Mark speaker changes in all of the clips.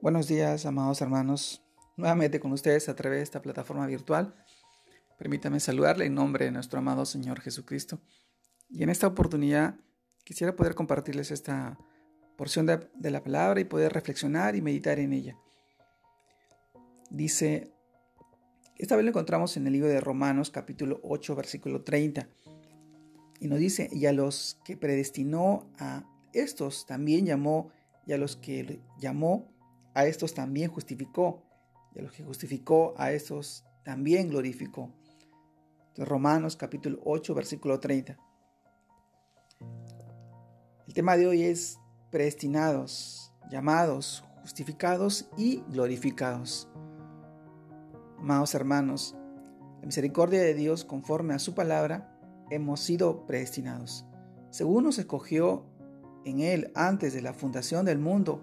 Speaker 1: Buenos días, amados hermanos. Nuevamente con ustedes a través de esta plataforma virtual. Permítame saludarle en nombre de nuestro amado Señor Jesucristo. Y en esta oportunidad quisiera poder compartirles esta porción de, la palabra y poder reflexionar y meditar en ella. Dice, esta vez lo encontramos en el libro de Romanos capítulo 8 versículo 30. Y nos dice, y a los que predestinó a estos también llamó, y a los que llamó a estos también justificó, y a los que justificó a estos también glorificó. Romanos capítulo 8, versículo 30. El tema de hoy es predestinados, llamados, justificados y glorificados. Amados hermanos, la misericordia de Dios conforme a su palabra, hemos sido predestinados. Según nos escogió en Él antes de la fundación del mundo,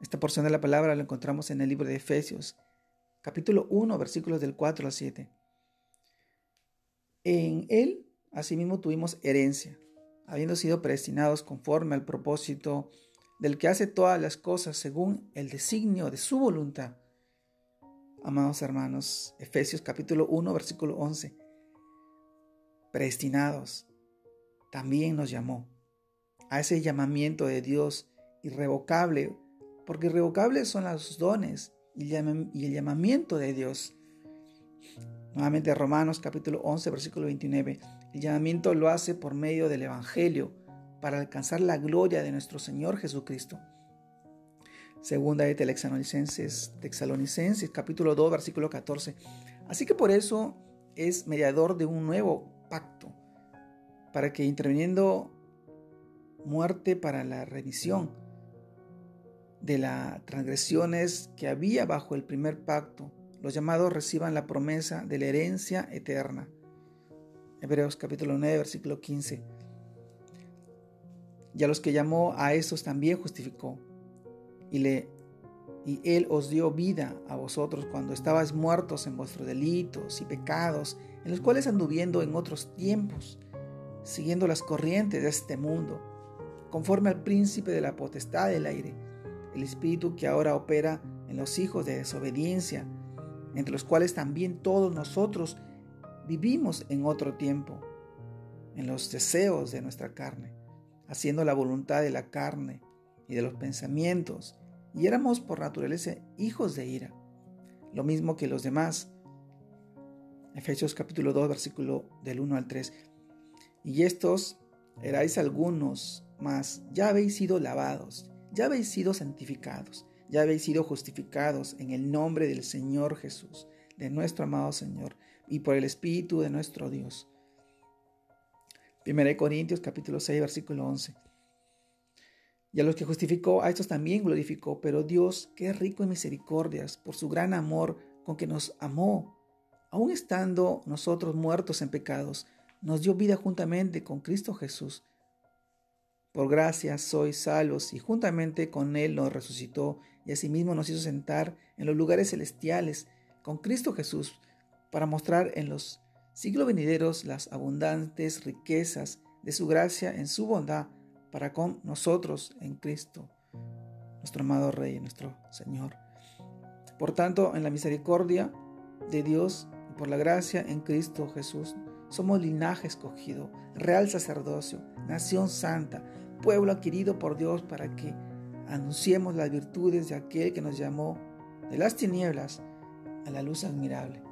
Speaker 1: esta porción de la palabra la encontramos en el libro de Efesios, capítulo 1, versículos del 4 al 7. En él, asimismo, tuvimos herencia, habiendo sido predestinados conforme al propósito del que hace todas las cosas según el designio de su voluntad. Amados hermanos, Efesios capítulo 1, versículo 11. Predestinados, también nos llamó a ese llamamiento de Dios irrevocable porque irrevocables son los dones y el llamamiento de Dios. Nuevamente Romanos capítulo 11 versículo 29. El llamamiento lo hace por medio del Evangelio para alcanzar la gloria de nuestro Señor Jesucristo. Segunda de Texalonicenses, Texalonicenses capítulo 2 versículo 14. Así que por eso es mediador de un nuevo pacto, para que interviniendo muerte para la remisión de las transgresiones que había bajo el primer pacto, los llamados reciban la promesa de la herencia eterna. Hebreos capítulo 9, versículo 15. Y a los que llamó a estos también justificó. Y, le, y él os dio vida a vosotros cuando estabais muertos en vuestros delitos y pecados, en los cuales anduviendo en otros tiempos, siguiendo las corrientes de este mundo, conforme al príncipe de la potestad del aire el espíritu que ahora opera en los hijos de desobediencia, entre los cuales también todos nosotros vivimos en otro tiempo, en los deseos de nuestra carne, haciendo la voluntad de la carne y de los pensamientos, y éramos por naturaleza hijos de ira, lo mismo que los demás. Efesios capítulo 2, versículo del 1 al 3. Y estos erais algunos, mas ya habéis sido lavados ya habéis sido santificados, ya habéis sido justificados en el nombre del Señor Jesús, de nuestro amado Señor, y por el Espíritu de nuestro Dios. 1 Corintios capítulo 6, versículo 11. Y a los que justificó, a estos también glorificó, pero Dios, que es rico en misericordias, por su gran amor con que nos amó, aun estando nosotros muertos en pecados, nos dio vida juntamente con Cristo Jesús por gracia sois salvos y juntamente con Él nos resucitó y asimismo nos hizo sentar en los lugares celestiales con Cristo Jesús para mostrar en los siglos venideros las abundantes riquezas de su gracia en su bondad para con nosotros en Cristo, nuestro amado Rey, nuestro Señor. Por tanto, en la misericordia de Dios y por la gracia en Cristo Jesús, somos linaje escogido, real sacerdocio, nación santa, pueblo adquirido por Dios para que anunciemos las virtudes de aquel que nos llamó de las tinieblas a la luz admirable,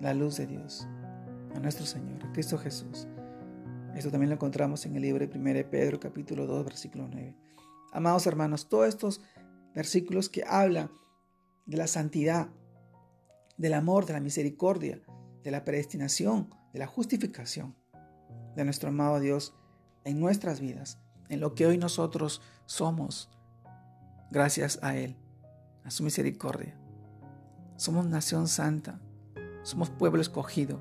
Speaker 1: la luz de Dios, a nuestro Señor, a Cristo Jesús. Esto también lo encontramos en el libro de 1 Pedro capítulo 2 versículo 9. Amados hermanos, todos estos versículos que hablan de la santidad, del amor, de la misericordia, de la predestinación, de la justificación de nuestro amado Dios en nuestras vidas, en lo que hoy nosotros somos, gracias a Él, a su misericordia. Somos nación santa, somos pueblo escogido,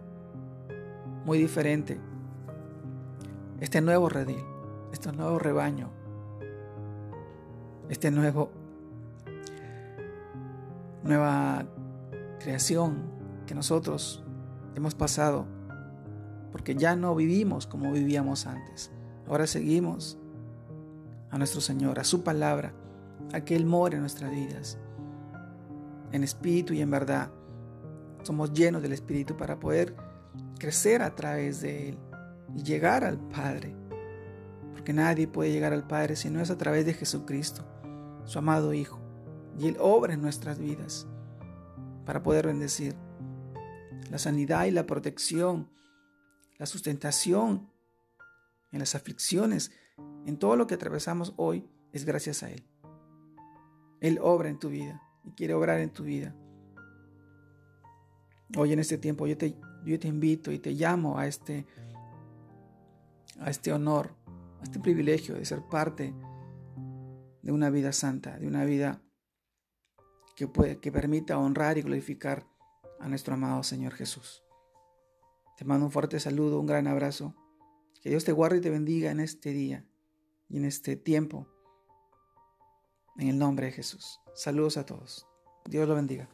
Speaker 1: muy diferente. Este nuevo redil, este nuevo rebaño, este nuevo nueva creación que nosotros hemos pasado, porque ya no vivimos como vivíamos antes. Ahora seguimos a nuestro Señor, a su palabra, a que Él more en nuestras vidas, en espíritu y en verdad. Somos llenos del Espíritu para poder crecer a través de Él y llegar al Padre. Porque nadie puede llegar al Padre si no es a través de Jesucristo, su amado Hijo. Y Él obra en nuestras vidas para poder bendecir la sanidad y la protección, la sustentación en las aflicciones, en todo lo que atravesamos hoy, es gracias a Él. Él obra en tu vida y quiere obrar en tu vida. Hoy en este tiempo yo te, yo te invito y te llamo a este, a este honor, a este privilegio de ser parte de una vida santa, de una vida que, puede, que permita honrar y glorificar a nuestro amado Señor Jesús. Te mando un fuerte saludo, un gran abrazo. Que Dios te guarde y te bendiga en este día y en este tiempo. En el nombre de Jesús. Saludos a todos. Dios lo bendiga.